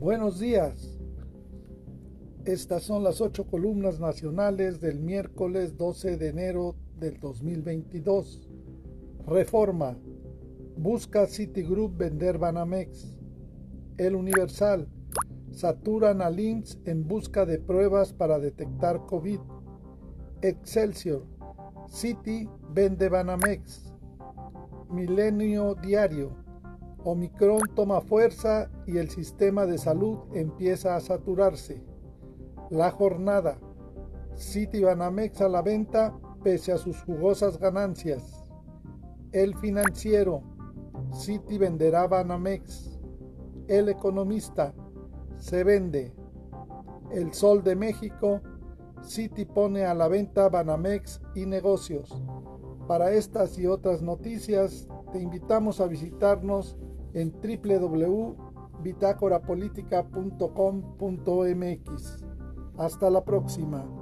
Buenos días. Estas son las ocho columnas nacionales del miércoles 12 de enero del 2022. Reforma. Busca Citigroup vender Banamex. El Universal. Saturan a Links en busca de pruebas para detectar COVID. Excelsior. Citi vende Banamex. Milenio Diario. Omicron toma fuerza y el sistema de salud empieza a saturarse. La jornada. City Banamex a la venta pese a sus jugosas ganancias. El financiero. City venderá Banamex. El economista. Se vende. El Sol de México. City pone a la venta Banamex y negocios. Para estas y otras noticias, te invitamos a visitarnos en www.bitácorapolítica.com.mx. Hasta la próxima.